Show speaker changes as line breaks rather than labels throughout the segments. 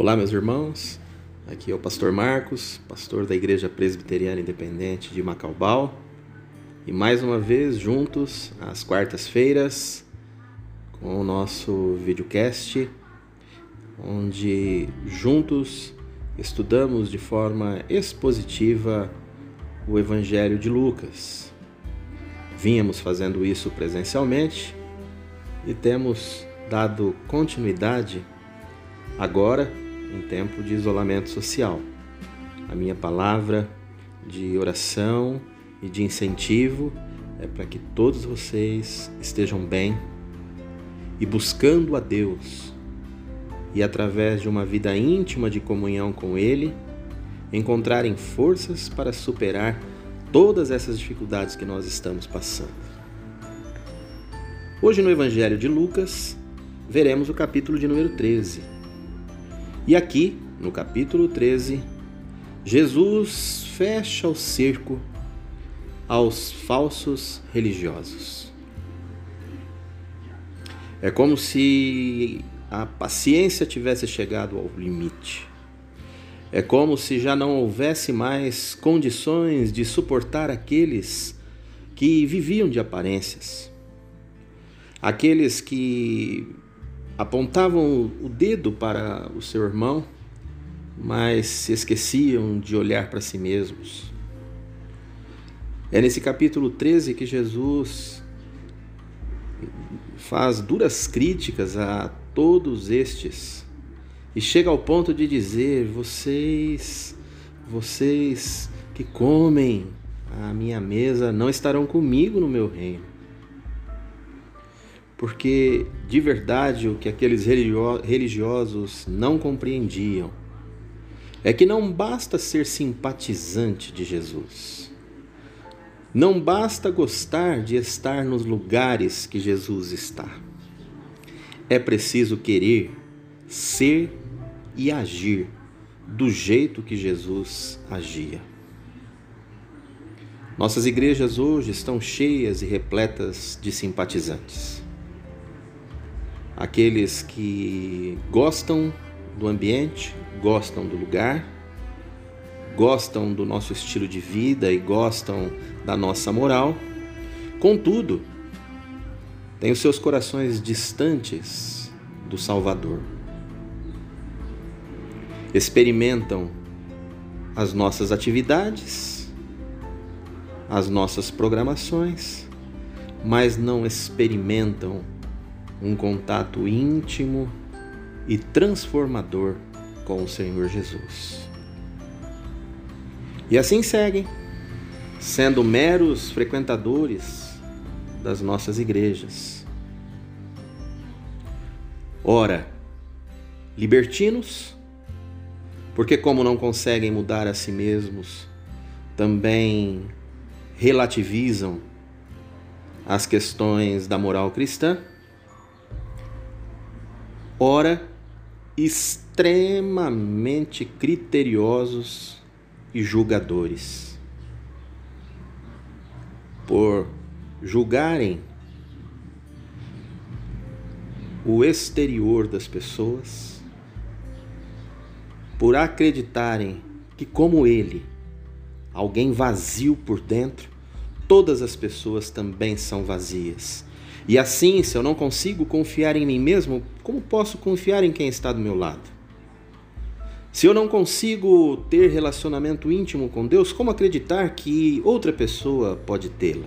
Olá, meus irmãos. Aqui é o pastor Marcos, pastor da Igreja Presbiteriana Independente de Macaubal. E mais uma vez juntos às quartas-feiras com o nosso videocast, onde juntos estudamos de forma expositiva o Evangelho de Lucas. Vínhamos fazendo isso presencialmente e temos dado continuidade agora em tempo de isolamento social. A minha palavra de oração e de incentivo é para que todos vocês estejam bem e buscando a Deus e através de uma vida íntima de comunhão com Ele, encontrarem forças para superar todas essas dificuldades que nós estamos passando. Hoje no Evangelho de Lucas, veremos o capítulo de número 13 e aqui, no capítulo 13, Jesus fecha o cerco aos falsos religiosos. É como se a paciência tivesse chegado ao limite. É como se já não houvesse mais condições de suportar aqueles que viviam de aparências, aqueles que apontavam o dedo para o seu irmão, mas se esqueciam de olhar para si mesmos. É nesse capítulo 13 que Jesus faz duras críticas a todos estes e chega ao ponto de dizer: vocês, vocês que comem a minha mesa não estarão comigo no meu reino porque de verdade o que aqueles religiosos não compreendiam é que não basta ser simpatizante de Jesus. Não basta gostar de estar nos lugares que Jesus está. É preciso querer ser e agir do jeito que Jesus agia. Nossas igrejas hoje estão cheias e repletas de simpatizantes aqueles que gostam do ambiente, gostam do lugar, gostam do nosso estilo de vida e gostam da nossa moral. Contudo, têm os seus corações distantes do Salvador. Experimentam as nossas atividades, as nossas programações, mas não experimentam um contato íntimo e transformador com o Senhor Jesus. E assim seguem, sendo meros frequentadores das nossas igrejas. Ora, libertinos, porque, como não conseguem mudar a si mesmos, também relativizam as questões da moral cristã ora extremamente criteriosos e julgadores. Por julgarem o exterior das pessoas, por acreditarem que, como ele, alguém vazio por dentro, todas as pessoas também são vazias e assim, se eu não consigo confiar em mim mesmo, como posso confiar em quem está do meu lado? Se eu não consigo ter relacionamento íntimo com Deus, como acreditar que outra pessoa pode tê-la?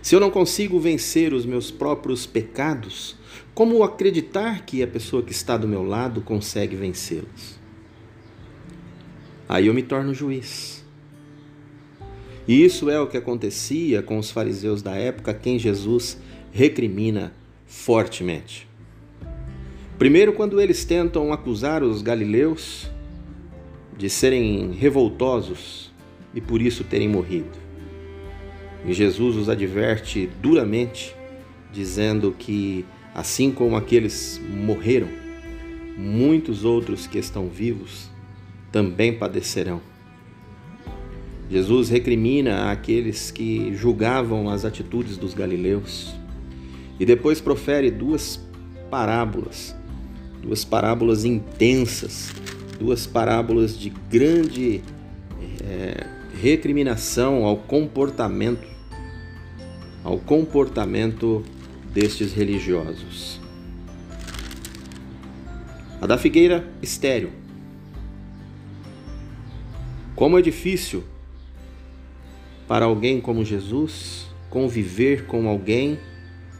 Se eu não consigo vencer os meus próprios pecados, como acreditar que a pessoa que está do meu lado consegue vencê-los? Aí eu me torno juiz. E isso é o que acontecia com os fariseus da época, quem Jesus recrimina fortemente. Primeiro, quando eles tentam acusar os galileus de serem revoltosos e por isso terem morrido. E Jesus os adverte duramente, dizendo que, assim como aqueles morreram, muitos outros que estão vivos também padecerão. Jesus recrimina aqueles que julgavam as atitudes dos galileus e depois profere duas parábolas duas parábolas intensas, duas parábolas de grande é, recriminação ao comportamento, ao comportamento destes religiosos. A da figueira estéreo. Como é difícil para alguém como Jesus conviver com alguém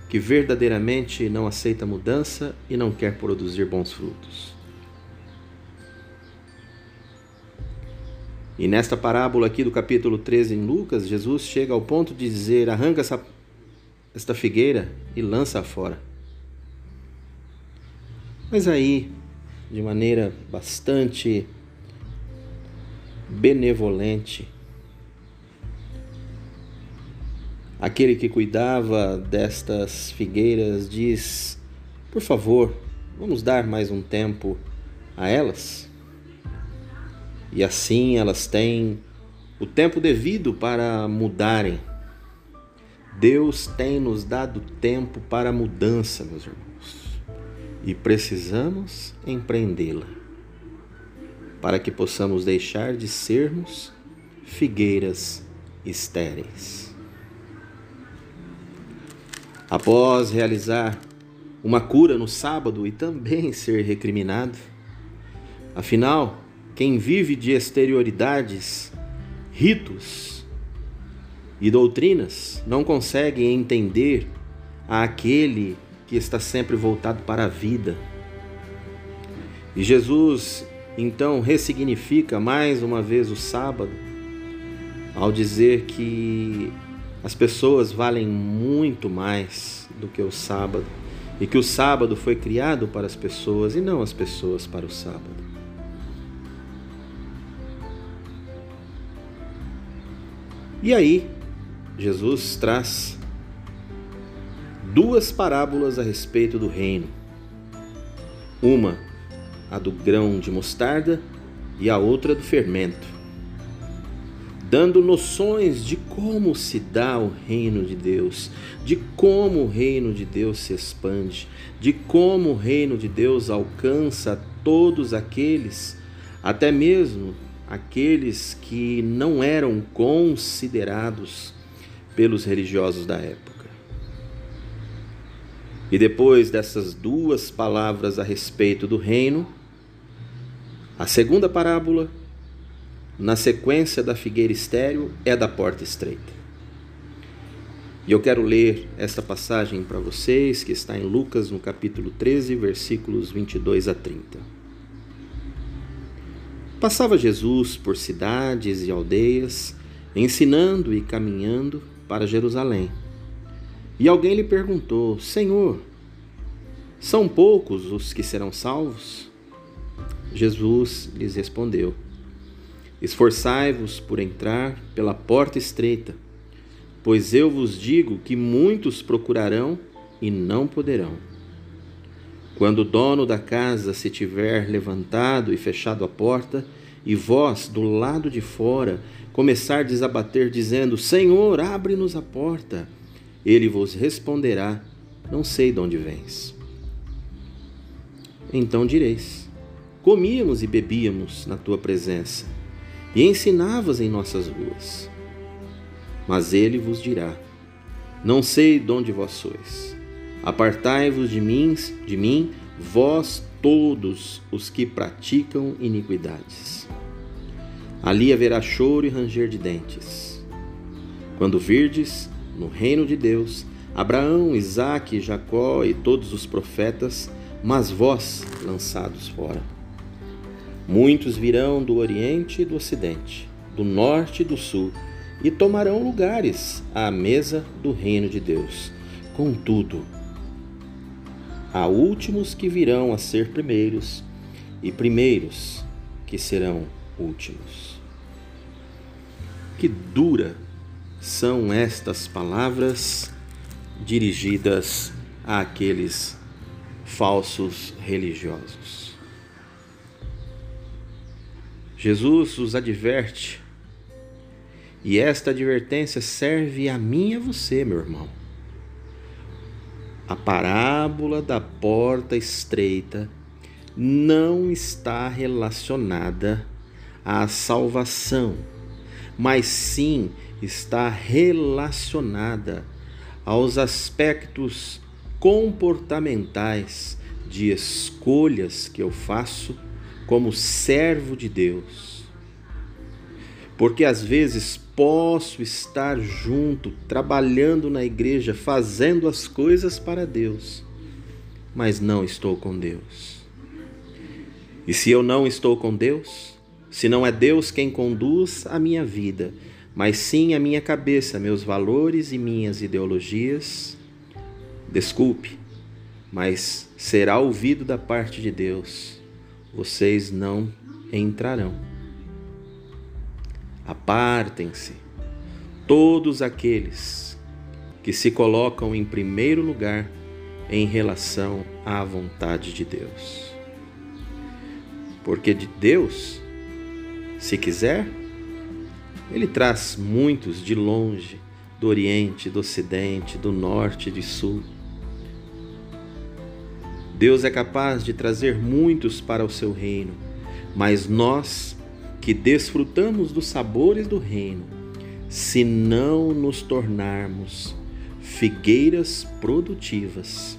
que verdadeiramente não aceita mudança e não quer produzir bons frutos. E nesta parábola aqui do capítulo 13 em Lucas, Jesus chega ao ponto de dizer: arranca essa, esta figueira e lança-a fora. Mas aí, de maneira bastante benevolente, Aquele que cuidava destas figueiras diz: Por favor, vamos dar mais um tempo a elas? E assim elas têm o tempo devido para mudarem. Deus tem nos dado tempo para mudança, meus irmãos, e precisamos empreendê-la para que possamos deixar de sermos figueiras estéreis. Após realizar uma cura no sábado e também ser recriminado, afinal, quem vive de exterioridades, ritos e doutrinas não consegue entender aquele que está sempre voltado para a vida. E Jesus então ressignifica mais uma vez o sábado ao dizer que as pessoas valem muito mais do que o sábado e que o sábado foi criado para as pessoas e não as pessoas para o sábado. E aí, Jesus traz duas parábolas a respeito do reino. Uma, a do grão de mostarda, e a outra do fermento dando noções de como se dá o reino de Deus, de como o reino de Deus se expande, de como o reino de Deus alcança todos aqueles, até mesmo aqueles que não eram considerados pelos religiosos da época. E depois dessas duas palavras a respeito do reino, a segunda parábola na sequência da figueira estéreo, é da porta estreita. E eu quero ler esta passagem para vocês, que está em Lucas, no capítulo 13, versículos 22 a 30. Passava Jesus por cidades e aldeias, ensinando e caminhando para Jerusalém. E alguém lhe perguntou: Senhor, são poucos os que serão salvos? Jesus lhes respondeu: Esforçai-vos por entrar pela porta estreita, pois eu vos digo que muitos procurarão e não poderão. Quando o dono da casa se tiver levantado e fechado a porta, e vós, do lado de fora, começardes a bater, dizendo: Senhor, abre-nos a porta, ele vos responderá: Não sei de onde vens. Então direis: Comíamos e bebíamos na tua presença e ensinavas em nossas ruas. Mas ele vos dirá: Não sei de onde vós sois. Apartai-vos de mim, de mim, vós todos os que praticam iniquidades. Ali haverá choro e ranger de dentes. Quando virdes, no reino de Deus, Abraão, Isaque, Jacó e todos os profetas, mas vós lançados fora. Muitos virão do Oriente e do Ocidente, do Norte e do Sul, e tomarão lugares à mesa do reino de Deus. Contudo, há últimos que virão a ser primeiros, e primeiros que serão últimos. Que dura são estas palavras dirigidas àqueles falsos religiosos. Jesus os adverte. E esta advertência serve a mim e a você, meu irmão. A parábola da porta estreita não está relacionada à salvação, mas sim está relacionada aos aspectos comportamentais de escolhas que eu faço como servo de Deus. Porque às vezes posso estar junto, trabalhando na igreja, fazendo as coisas para Deus, mas não estou com Deus. E se eu não estou com Deus, se não é Deus quem conduz a minha vida, mas sim a minha cabeça, meus valores e minhas ideologias, desculpe, mas será ouvido da parte de Deus, vocês não entrarão. Apartem-se todos aqueles que se colocam em primeiro lugar em relação à vontade de Deus. Porque de Deus, se quiser, ele traz muitos de longe, do Oriente, do Ocidente, do Norte e do Sul. Deus é capaz de trazer muitos para o seu reino, mas nós que desfrutamos dos sabores do reino, se não nos tornarmos figueiras produtivas,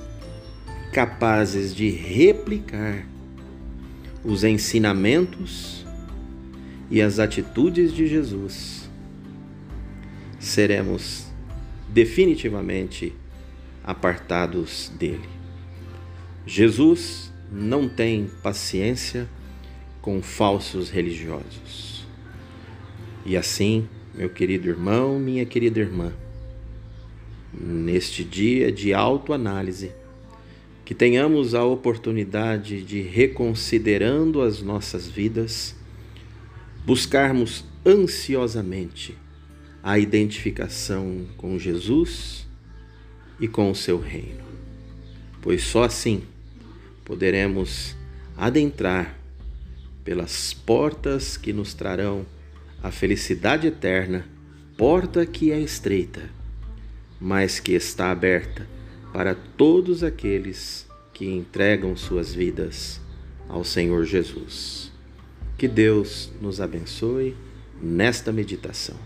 capazes de replicar os ensinamentos e as atitudes de Jesus, seremos definitivamente apartados dele. Jesus não tem paciência com falsos religiosos. E assim, meu querido irmão, minha querida irmã, neste dia de autoanálise, que tenhamos a oportunidade de, reconsiderando as nossas vidas, buscarmos ansiosamente a identificação com Jesus e com o seu reino, pois só assim poderemos adentrar pelas portas que nos trarão a felicidade eterna, porta que é estreita, mas que está aberta para todos aqueles que entregam suas vidas ao Senhor Jesus. Que Deus nos abençoe nesta meditação.